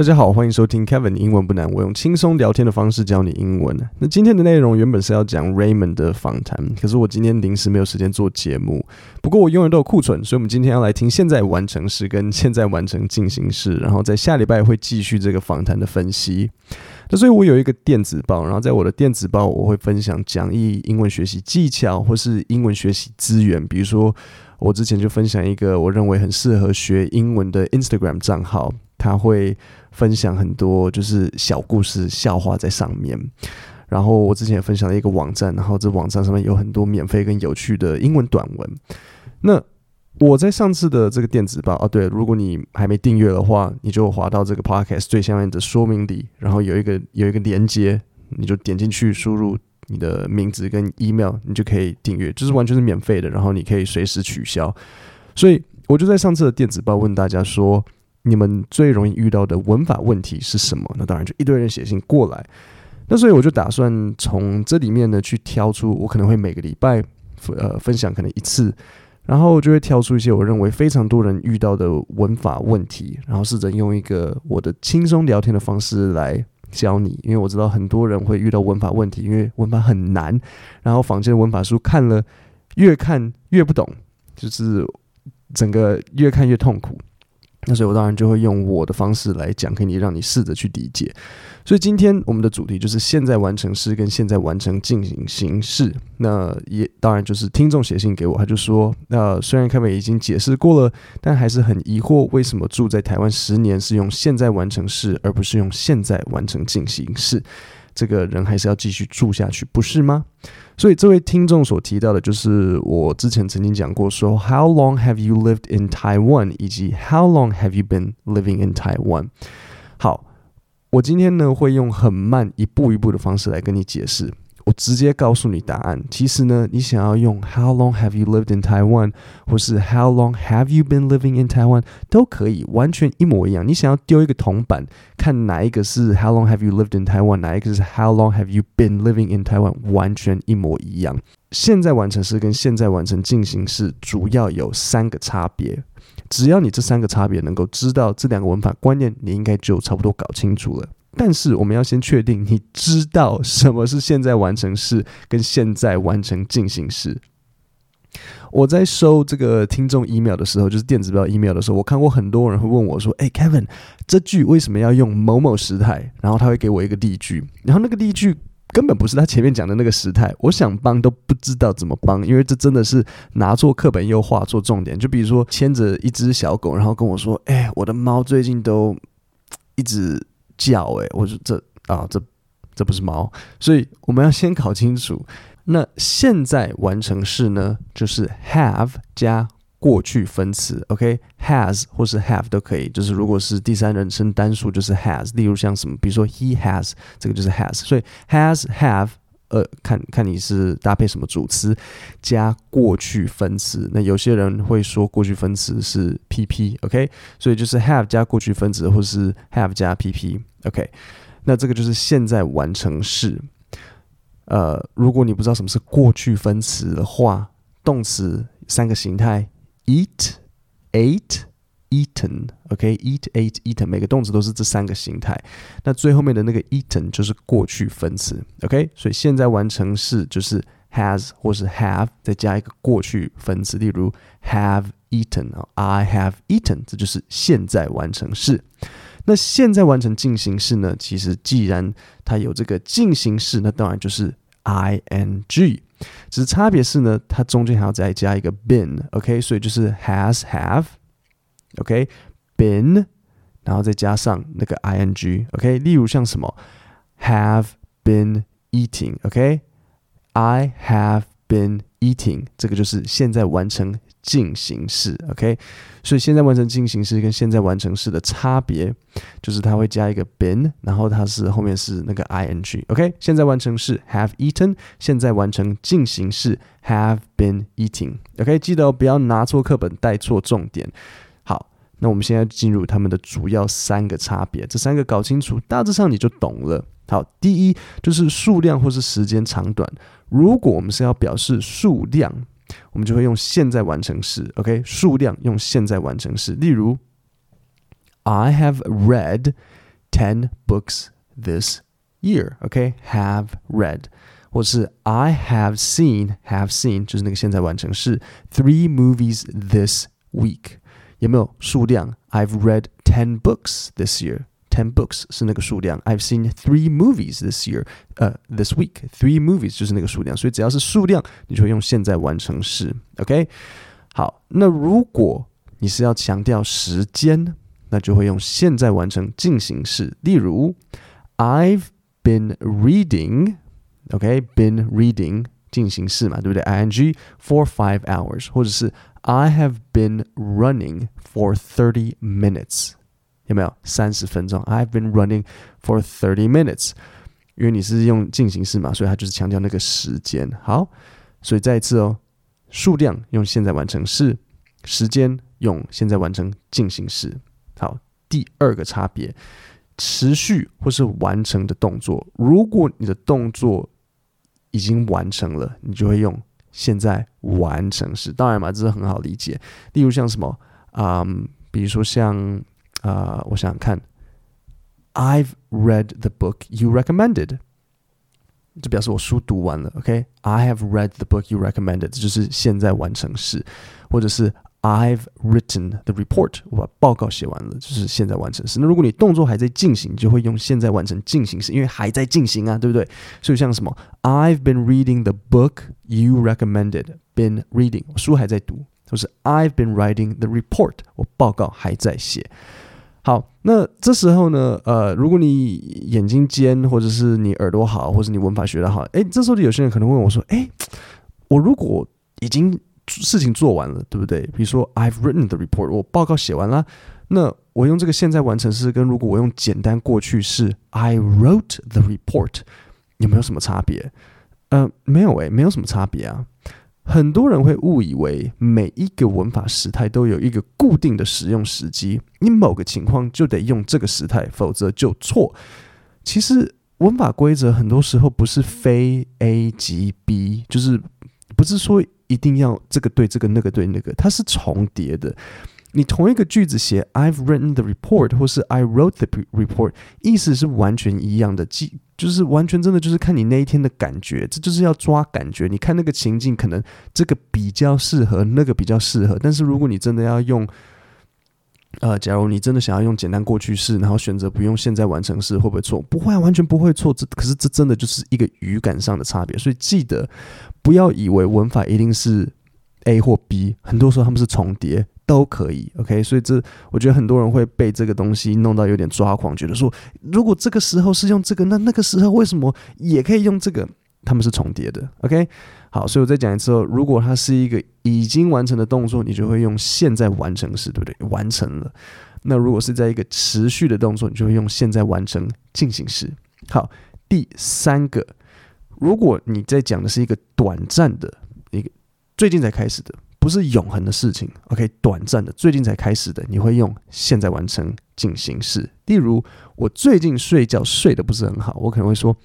大家好，欢迎收听 Kevin 英文不难，我用轻松聊天的方式教你英文。那今天的内容原本是要讲 Raymond 的访谈，可是我今天临时没有时间做节目。不过我永远都有库存，所以我们今天要来听现在完成时跟现在完成进行式，然后在下礼拜会继续这个访谈的分析。那所以我有一个电子报，然后在我的电子报我会分享讲义、英文学习技巧或是英文学习资源，比如说我之前就分享一个我认为很适合学英文的 Instagram 账号。他会分享很多就是小故事、笑话在上面。然后我之前也分享了一个网站，然后这网站上面有很多免费跟有趣的英文短文。那我在上次的这个电子报啊，对，如果你还没订阅的话，你就滑到这个 podcast 最下面的说明里，然后有一个有一个连接，你就点进去，输入你的名字跟 email，你就可以订阅，就是完全是免费的，然后你可以随时取消。所以我就在上次的电子报问大家说。你们最容易遇到的文法问题是什么？那当然就一堆人写信过来。那所以我就打算从这里面呢去挑出，我可能会每个礼拜呃分享可能一次，然后就会挑出一些我认为非常多人遇到的文法问题，然后试着用一个我的轻松聊天的方式来教你。因为我知道很多人会遇到文法问题，因为文法很难，然后坊间的文法书看了越看越不懂，就是整个越看越痛苦。那所以，我当然就会用我的方式来讲给你，让你试着去理解。所以，今天我们的主题就是现在完成式跟现在完成进行形式。那也当然就是听众写信给我，他就说：那虽然 Kevin 已经解释过了，但还是很疑惑，为什么住在台湾十年是用现在完成式，而不是用现在完成进行式？这个人还是要继续住下去，不是吗？所以这位听众所提到的，就是我之前曾经讲过说，How long have you lived in Taiwan？以及 How long have you been living in Taiwan？好，我今天呢会用很慢、一步一步的方式来跟你解释。我直接告诉你答案。其实呢，你想要用 How long have you lived in Taiwan，或是 How long have you been living in Taiwan，都可以，完全一模一样。你想要丢一个铜板，看哪一个是 How long have you lived in Taiwan，哪一个是 How long have you been living in Taiwan，完全一模一样。现在完成式跟现在完成进行式主要有三个差别。只要你这三个差别能够知道这两个文法观念，你应该就差不多搞清楚了。但是我们要先确定，你知道什么是现在完成式跟现在完成进行式。我在收这个听众 email 的时候，就是电子报 email 的时候，我看过很多人会问我说：“诶，Kevin，这句为什么要用某某时态？”然后他会给我一个例句，然后那个例句根本不是他前面讲的那个时态，我想帮都不知道怎么帮，因为这真的是拿错课本又画错重点。就比如说牵着一只小狗，然后跟我说：“诶，我的猫最近都一直。”叫诶、我说这啊，这这不是猫，所以我们要先搞清楚。那现在完成式呢，就是 have 加过去分词，OK，has 或是 have 都可以。就是如果是第三人称单数，就是 has。例如像什么，比如说 he has，这个就是 has。所以 has have，呃，看看你是搭配什么主词加过去分词。那有些人会说过去分词是 PP，OK，所以就是 have 加过去分词，或是 have 加 PP。OK，那这个就是现在完成式。呃，如果你不知道什么是过去分词的话，动词三个形态：eat、ate、eaten。OK，eat、ate、eaten，每个动词都是这三个形态。那最后面的那个 eaten 就是过去分词。OK，所以现在完成式就是 has 或是 have 再加一个过去分词，例如 have eaten，I have eaten，这就是现在完成式。那现在完成进行式呢？其实既然它有这个进行式，那当然就是 ing。只是差别是呢，它中间还要再加一个 been，OK？所以就是 has have OK，been，然后再加上那个 ing，OK？例如像什么，have been eating，OK？I have been eating，这个就是现在完成。进行式，OK，所以现在完成进行式跟现在完成式的差别，就是它会加一个 been，然后它是后面是那个 ing，OK，现在完成式 have eaten，现在完成进行式 have been eating，OK，记得哦，不要拿错课本带错重点。那我们现在进入他们的主要三个差别，这三个搞清楚，大致上你就懂了。好，第一就是数量或是时间长短，如果我们是要表示数量。我们就会用现在完成式，OK？数量用现在完成式，例如，I have read ten books this year. OK，have read，或是 I have seen，have seen 就是那个现在完成式 three movies this week。有没有数量？I've read ten books this year。Ten books 是那个数量。I've seen three movies this year，呃、uh,，this week three movies 就是那个数量。所以只要是数量，你就会用现在完成式。OK，好，那如果你是要强调时间，那就会用现在完成进行式。例如，I've been reading，OK，been、okay? reading 进行式嘛，对不对？ing for five hours，或者是 I have been running for thirty minutes。有没有三十分钟，I have been running for thirty minutes，因为你是用进行式嘛，所以它就是强调那个时间。好，所以再一次哦，数量用现在完成式，时间用现在完成进行式。好，第二个差别，持续或是完成的动作，如果你的动作已经完成了，你就会用现在完成时。当然嘛，这是很好理解。例如像什么啊、嗯，比如说像。啊、呃，我想想看，I've read the book you recommended，就表示我书读完了。OK，I、have read the book you recommended，这就是现在完成式，或者是 I've written the report，我把报告写完了，就是现在完成时。那如果你动作还在进行，就会用现在完成进行时，因为还在进行啊，对不对？所以像什么，I've been reading the book you recommended，been reading，我书还在读，或是 I've been writing the report，我报告还在写。好，那这时候呢，呃，如果你眼睛尖，或者是你耳朵好，或者你文法学得好，诶，这时候有些人可能问我说，诶，我如果已经事情做完了，对不对？比如说，I've written the report，我报告写完了，那我用这个现在完成式，跟如果我用简单过去式，I wrote the report，有没有什么差别？呃，没有诶，没有什么差别啊。很多人会误以为每一个文法时态都有一个固定的使用时机，你某个情况就得用这个时态，否则就错。其实文法规则很多时候不是非 A 即 B，就是不是说一定要这个对这个那个对那个，它是重叠的。你同一个句子写 I've written the report 或是 I wrote the report，意思是完全一样的，即就是完全真的就是看你那一天的感觉，这就是要抓感觉。你看那个情境，可能这个比较适合，那个比较适合。但是如果你真的要用，呃，假如你真的想要用简单过去式，然后选择不用现在完成式，会不会错？不会啊，完全不会错。这可是这真的就是一个语感上的差别。所以记得不要以为文法一定是 A 或 B，很多时候他们是重叠。都可以，OK，所以这我觉得很多人会被这个东西弄到有点抓狂，觉得说如果这个时候是用这个，那那个时候为什么也可以用这个？他们是重叠的，OK。好，所以我再讲一次哦，如果它是一个已经完成的动作，你就会用现在完成时，对不对？完成了。那如果是在一个持续的动作，你就会用现在完成进行时。好，第三个，如果你在讲的是一个短暂的一个最近才开始的。不是永恒的事情，OK，短暂的，最近才开始的，你会用现在完成进行式。例如，我最近睡觉睡得不是很好，我可能会说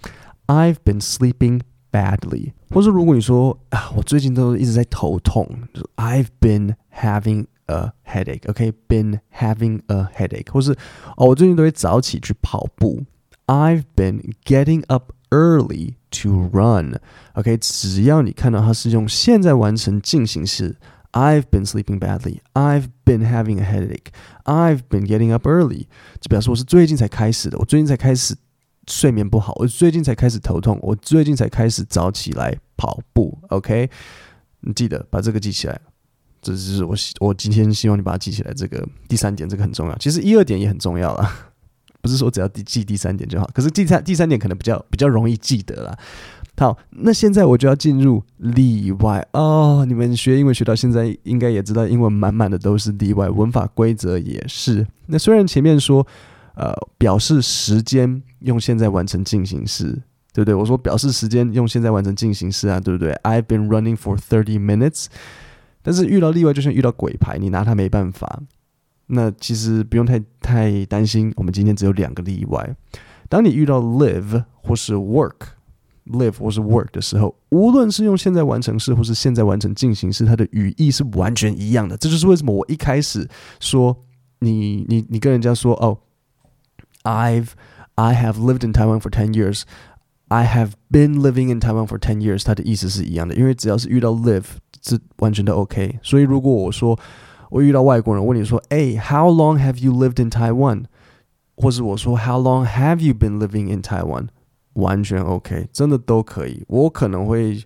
I've been sleeping badly。或者如果你说啊，我最近都一直在头痛，就是 I've been having a headache，OK，been having a headache。或是哦，我最近都会早起去跑步，I've been getting up early。To run, OK，只要你看到它是用现在完成进行式，I've been sleeping badly, I've been having a headache, I've been getting up early，就表示我是最近才开始的，我最近才开始 睡眠不好，我最近才开始头痛，我最近才开始早起来跑步，OK，你记得把这个记起来，这就是我我今天希望你把它记起来。这个第三点，这个很重要，其实一二点也很重要啦。不是说只要记第三点就好，可是第三第三点可能比较比较容易记得啦。好，那现在我就要进入例外哦。你们学英文学到现在，应该也知道英文满满的都是例外，文法规则也是。那虽然前面说，呃，表示时间用现在完成进行式，对不对？我说表示时间用现在完成进行式啊，对不对？I've been running for thirty minutes。但是遇到例外，就像遇到鬼牌，你拿它没办法。那其实不用太太担心，我们今天只有两个例外。当你遇到 live 或是 work，live 或是 work 的时候，无论是用现在完成式或是现在完成进行式，它的语义是完全一样的。这就是为什么我一开始说你你你跟人家说哦 I've I have lived in Taiwan for ten years. I have been living in Taiwan for ten years。它的意思是一样的，因为只要是遇到 live，这完全都 OK。所以如果我说我遇到外国人问你说，哎，How long have you lived in Taiwan？或者我说 How long have you been living in Taiwan？完全 OK，真的都可以。我可能会，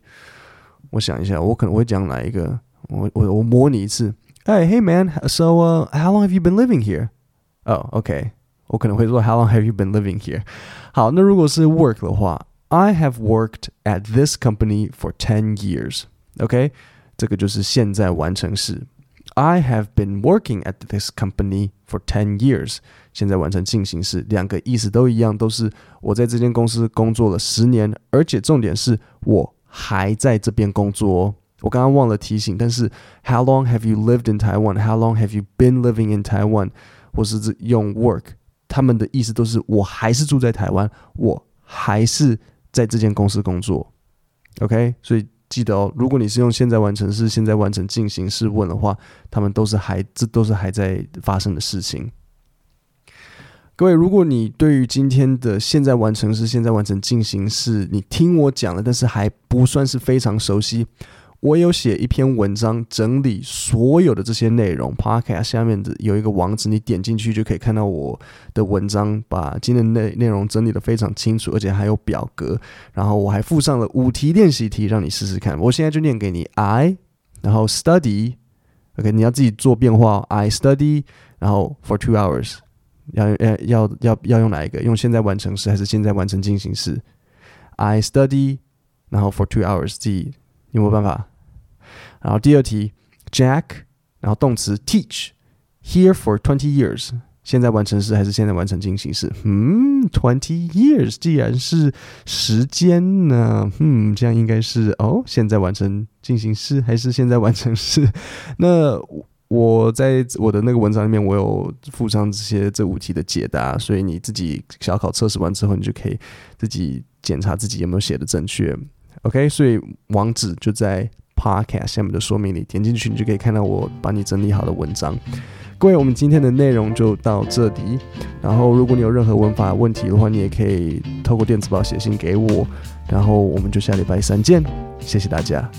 我想一下，我可能会讲哪一个？我我我模拟一次。哎，Hey man，so、uh, how long have you been living here？哦、oh,，OK， 我可能会说 How long have you been living here？好，那如果是 work 的话，I have worked at this company for ten years。OK，这个就是现在完成式。I have been working at this company for ten years。现在完成进行式，两个意思都一样，都是我在这间公司工作了十年，而且重点是我还在这边工作哦。我刚刚忘了提醒，但是 How long have you lived in Taiwan? How long have you been living in Taiwan? 或是用 work， 他们的意思都是我还是住在台湾，我还是在这间公司工作。OK，所以记得哦，如果你是用现在完成式、现在完成进行式问的话，他们都是还这都是还在发生的事情。各位，如果你对于今天的现在完成式、现在完成进行式，你听我讲了，但是还不算是非常熟悉，我有写一篇文章整理所有的这些内容。Podcast 下面的有一个网址，你点进去就可以看到我的文章，把今天的内内容整理的非常清楚，而且还有表格。然后我还附上了五题练习题，让你试试看。我现在就念给你：I，然后 study，OK，你要自己做变化。I study，然后 for two hours。要要要要要用哪一个？用现在完成式还是现在完成进行式？I study，然后 for two hours，自己有没有办法？然后第二题，Jack，然后动词 teach，here for twenty years，现在完成式还是现在完成进行式？嗯，twenty years，既然是时间呢，嗯，这样应该是哦，现在完成进行式还是现在完成式？那。我在我的那个文章里面，我有附上这些这五题的解答，所以你自己小考测试完之后，你就可以自己检查自己有没有写的正确。OK，所以网址就在 Podcast 下面的说明里，点进去你就可以看到我帮你整理好的文章。各位，我们今天的内容就到这里。然后，如果你有任何文法问题的话，你也可以透过电子报写信给我。然后，我们就下礼拜三见，谢谢大家。